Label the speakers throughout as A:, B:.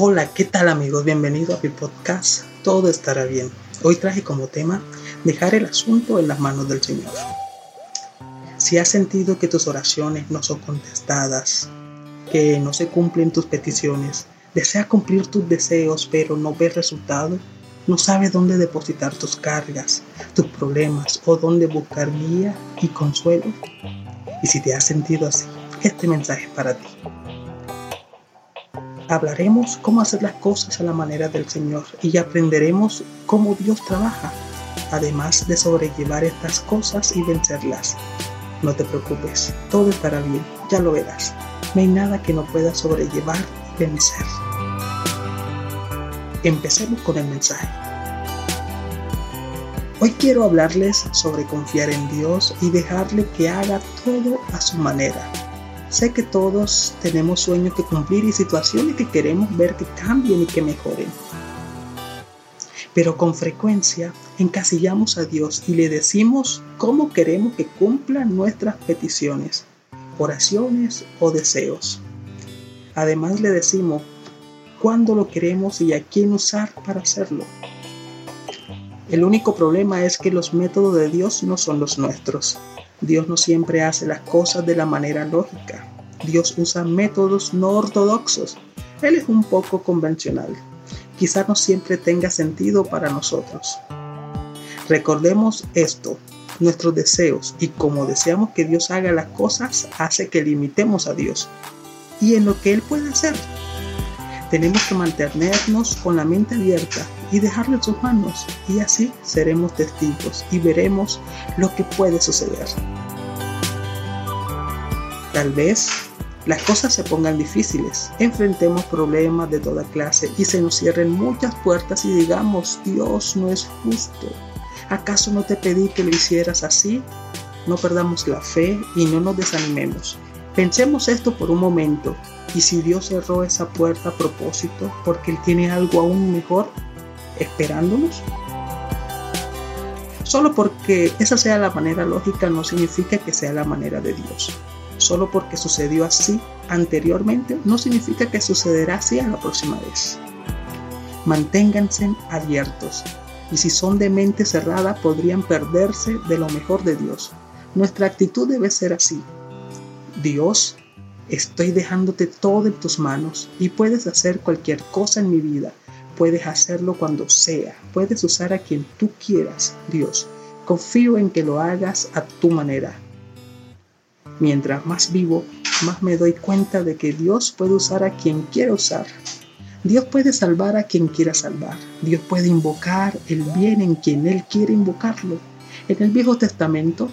A: Hola, ¿qué tal amigos? Bienvenido a mi podcast Todo estará bien. Hoy traje como tema dejar el asunto en las manos del Señor. Si has sentido que tus oraciones no son contestadas, que no se cumplen tus peticiones, deseas cumplir tus deseos pero no ves resultado, no sabes dónde depositar tus cargas, tus problemas o dónde buscar guía y consuelo. Y si te has sentido así, este mensaje es para ti hablaremos cómo hacer las cosas a la manera del Señor y aprenderemos cómo Dios trabaja, además de sobrellevar estas cosas y vencerlas. No te preocupes, todo estará bien, ya lo verás. No hay nada que no pueda sobrellevar y vencer. Empecemos con el mensaje. Hoy quiero hablarles sobre confiar en Dios y dejarle que haga todo a su manera Sé que todos tenemos sueños que cumplir y situaciones que queremos ver que cambien y que mejoren. Pero con frecuencia encasillamos a Dios y le decimos cómo queremos que cumplan nuestras peticiones, oraciones o deseos. Además le decimos cuándo lo queremos y a quién usar para hacerlo. El único problema es que los métodos de Dios no son los nuestros. Dios no siempre hace las cosas de la manera lógica. Dios usa métodos no ortodoxos. Él es un poco convencional. Quizá no siempre tenga sentido para nosotros. Recordemos esto. Nuestros deseos y como deseamos que Dios haga las cosas hace que limitemos a Dios y en lo que Él puede hacer. Tenemos que mantenernos con la mente abierta y dejarlo en sus manos y así seremos testigos y veremos lo que puede suceder. Tal vez las cosas se pongan difíciles, enfrentemos problemas de toda clase y se nos cierren muchas puertas y digamos, Dios no es justo. ¿Acaso no te pedí que lo hicieras así? No perdamos la fe y no nos desanimemos. Pensemos esto por un momento y si Dios cerró esa puerta a propósito porque Él tiene algo aún mejor esperándonos. Solo porque esa sea la manera lógica no significa que sea la manera de Dios. Solo porque sucedió así anteriormente no significa que sucederá así a la próxima vez. Manténganse abiertos y si son de mente cerrada podrían perderse de lo mejor de Dios. Nuestra actitud debe ser así. Dios Estoy dejándote todo en tus manos y puedes hacer cualquier cosa en mi vida. Puedes hacerlo cuando sea. Puedes usar a quien tú quieras, Dios. Confío en que lo hagas a tu manera. Mientras más vivo, más me doy cuenta de que Dios puede usar a quien quiera usar. Dios puede salvar a quien quiera salvar. Dios puede invocar el bien en quien Él quiere invocarlo. En el Viejo Testamento,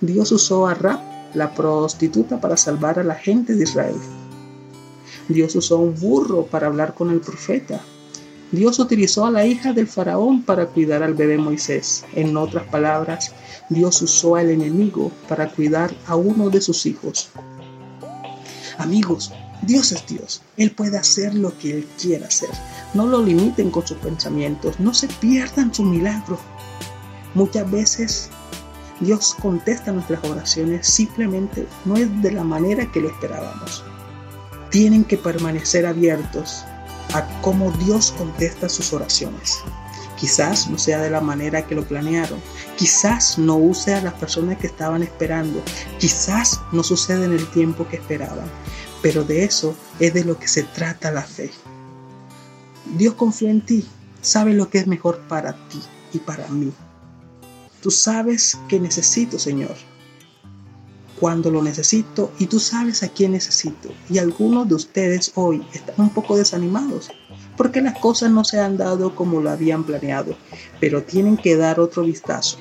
A: Dios usó a Rab la prostituta para salvar a la gente de Israel. Dios usó un burro para hablar con el profeta. Dios utilizó a la hija del faraón para cuidar al bebé Moisés. En otras palabras, Dios usó al enemigo para cuidar a uno de sus hijos. Amigos, Dios es Dios. Él puede hacer lo que Él quiera hacer. No lo limiten con sus pensamientos. No se pierdan su milagro. Muchas veces Dios contesta nuestras oraciones simplemente no es de la manera que lo esperábamos. Tienen que permanecer abiertos a cómo Dios contesta sus oraciones. Quizás no sea de la manera que lo planearon, quizás no use a las personas que estaban esperando, quizás no suceda en el tiempo que esperaban, pero de eso es de lo que se trata la fe. Dios confía en ti, sabe lo que es mejor para ti y para mí. Tú sabes que necesito, Señor. Cuando lo necesito y tú sabes a quién necesito. Y algunos de ustedes hoy están un poco desanimados porque las cosas no se han dado como lo habían planeado, pero tienen que dar otro vistazo.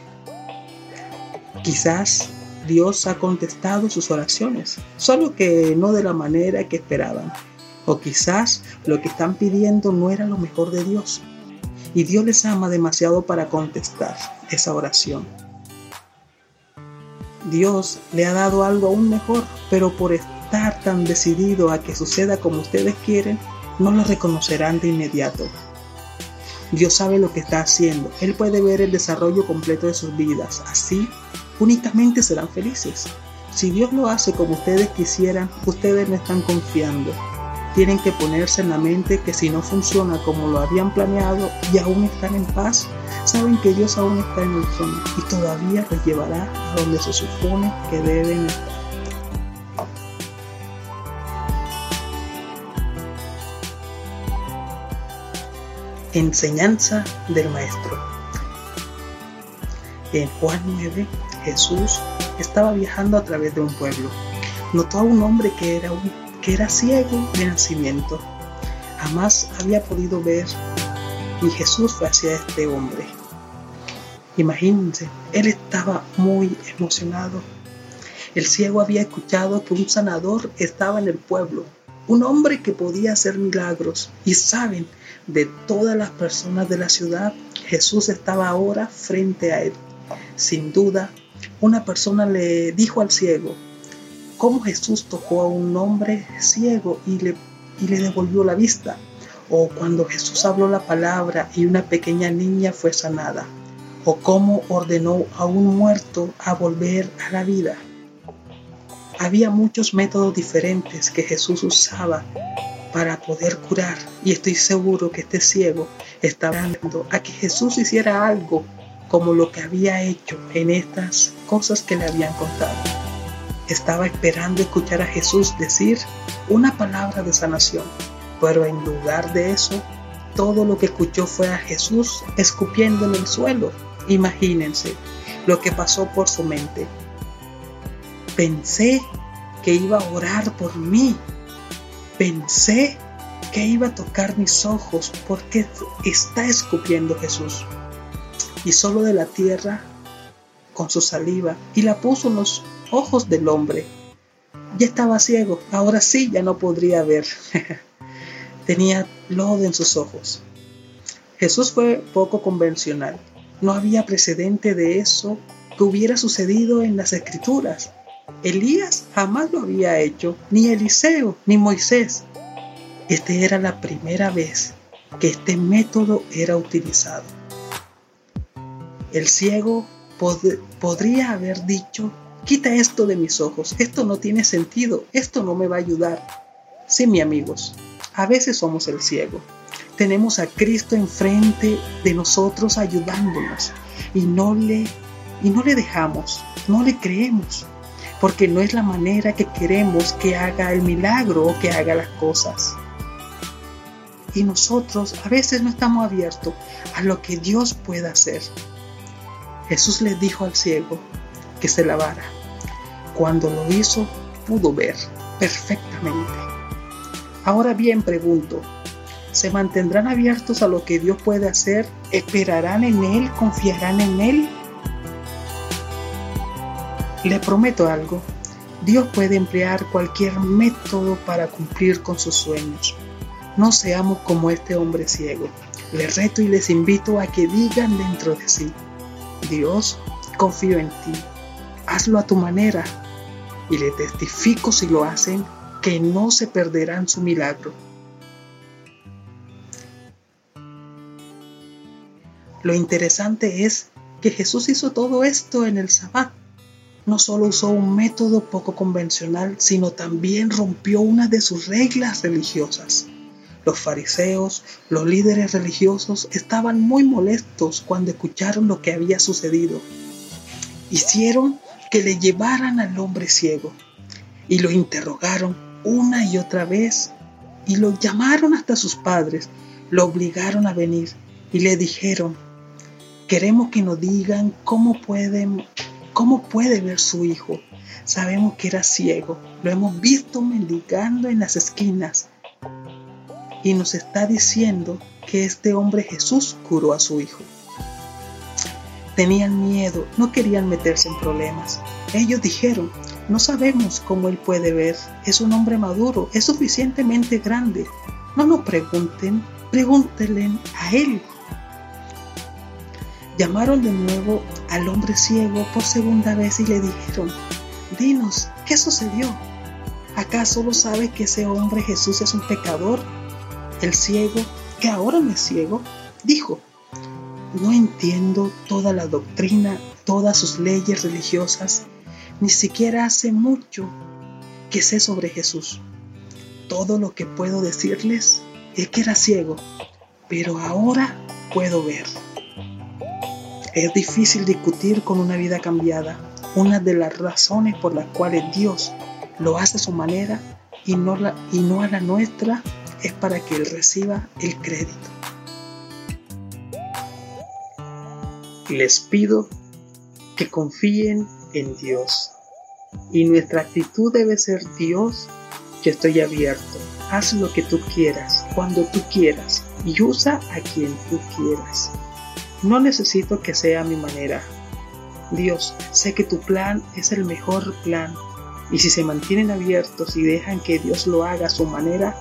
A: Quizás Dios ha contestado sus oraciones, solo que no de la manera que esperaban. O quizás lo que están pidiendo no era lo mejor de Dios y Dios les ama demasiado para contestar esa oración. Dios le ha dado algo aún mejor, pero por estar tan decidido a que suceda como ustedes quieren, no lo reconocerán de inmediato. Dios sabe lo que está haciendo. Él puede ver el desarrollo completo de sus vidas. Así, únicamente serán felices. Si Dios lo hace como ustedes quisieran, ustedes no están confiando. Tienen que ponerse en la mente que si no funciona como lo habían planeado y aún están en paz, saben que Dios aún está en el trono y todavía los llevará a donde se supone que deben estar. Enseñanza del Maestro. En Juan 9, Jesús estaba viajando a través de un pueblo. Notó a un hombre que era, un, que era ciego de nacimiento. Jamás había podido ver y Jesús fue hacia este hombre. Imagínense, él estaba muy emocionado. El ciego había escuchado que un sanador estaba en el pueblo, un hombre que podía hacer milagros. Y saben, de todas las personas de la ciudad, Jesús estaba ahora frente a él. Sin duda, una persona le dijo al ciego cómo Jesús tocó a un hombre ciego y le, y le devolvió la vista, o cuando Jesús habló la palabra y una pequeña niña fue sanada, o cómo ordenó a un muerto a volver a la vida. Había muchos métodos diferentes que Jesús usaba para poder curar. Y estoy seguro que este ciego estaba esperando a que Jesús hiciera algo como lo que había hecho en estas cosas que le habían contado. Estaba esperando escuchar a Jesús decir una palabra de sanación, pero en lugar de eso, todo lo que escuchó fue a Jesús escupiendo en el suelo. Imagínense lo que pasó por su mente. Pensé que iba a orar por mí, Pensé que iba a tocar mis ojos porque está escupiendo Jesús. Y solo de la tierra con su saliva y la puso en los ojos del hombre. Ya estaba ciego, ahora sí ya no podría ver. Tenía lodo en sus ojos. Jesús fue poco convencional. No había precedente de eso que hubiera sucedido en las escrituras. Elías jamás lo había hecho, ni Eliseo, ni Moisés. Esta era la primera vez que este método era utilizado. El ciego podría haber dicho, quita esto de mis ojos, esto no tiene sentido, esto no me va a ayudar. Sí, mi amigos, a veces somos el ciego. Tenemos a Cristo enfrente de nosotros ayudándonos y no le y no le dejamos, no le creemos porque no es la manera que queremos que haga el milagro o que haga las cosas. Y nosotros a veces no estamos abiertos a lo que Dios pueda hacer. Jesús le dijo al ciego que se lavara. Cuando lo hizo, pudo ver perfectamente. Ahora bien, pregunto, ¿se mantendrán abiertos a lo que Dios puede hacer? ¿Esperarán en Él? ¿Confiarán en Él? Le prometo algo, Dios puede emplear cualquier método para cumplir con sus sueños. No seamos como este hombre ciego. Les reto y les invito a que digan dentro de sí, Dios, confío en ti, hazlo a tu manera. Y le testifico si lo hacen, que no se perderán su milagro. Lo interesante es que Jesús hizo todo esto en el sabbat no solo usó un método poco convencional, sino también rompió una de sus reglas religiosas. Los fariseos, los líderes religiosos, estaban muy molestos cuando escucharon lo que había sucedido. Hicieron que le llevaran al hombre ciego y lo interrogaron una y otra vez y lo llamaron hasta sus padres, lo obligaron a venir y le dijeron, queremos que nos digan cómo pueden ¿Cómo puede ver su hijo? Sabemos que era ciego, lo hemos visto mendigando en las esquinas. Y nos está diciendo que este hombre Jesús curó a su hijo. Tenían miedo, no querían meterse en problemas. Ellos dijeron, no sabemos cómo él puede ver, es un hombre maduro, es suficientemente grande. No nos pregunten, pregúntenle a él Llamaron de nuevo al hombre ciego por segunda vez y le dijeron, dinos, ¿qué sucedió? ¿Acaso no sabes que ese hombre Jesús es un pecador? El ciego, que ahora no es ciego, dijo, no entiendo toda la doctrina, todas sus leyes religiosas, ni siquiera hace mucho que sé sobre Jesús. Todo lo que puedo decirles es que era ciego, pero ahora puedo ver. Es difícil discutir con una vida cambiada. Una de las razones por las cuales Dios lo hace a su manera y no, la, y no a la nuestra es para que Él reciba el crédito. Les pido que confíen en Dios. Y nuestra actitud debe ser Dios, yo estoy abierto. Haz lo que tú quieras, cuando tú quieras, y usa a quien tú quieras. No necesito que sea mi manera. Dios, sé que tu plan es el mejor plan. Y si se mantienen abiertos y dejan que Dios lo haga a su manera,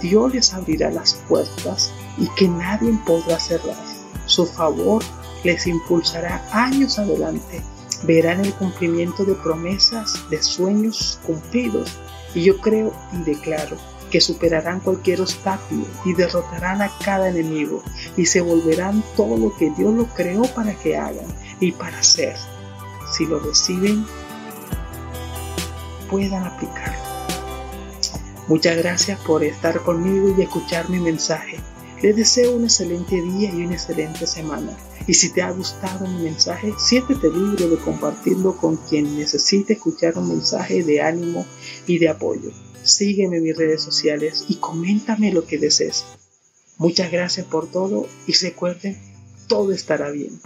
A: Dios les abrirá las puertas y que nadie podrá cerrar. Su favor les impulsará años adelante. Verán el cumplimiento de promesas, de sueños cumplidos. Y yo creo y declaro que superarán cualquier obstáculo y derrotarán a cada enemigo y se volverán todo lo que Dios lo creó para que hagan y para hacer. Si lo reciben, puedan aplicarlo. Muchas gracias por estar conmigo y escuchar mi mensaje. Les deseo un excelente día y una excelente semana. Y si te ha gustado mi mensaje, siéntete libre de compartirlo con quien necesite escuchar un mensaje de ánimo y de apoyo. Sígueme en mis redes sociales y coméntame lo que desees. Muchas gracias por todo y recuerden, todo estará bien.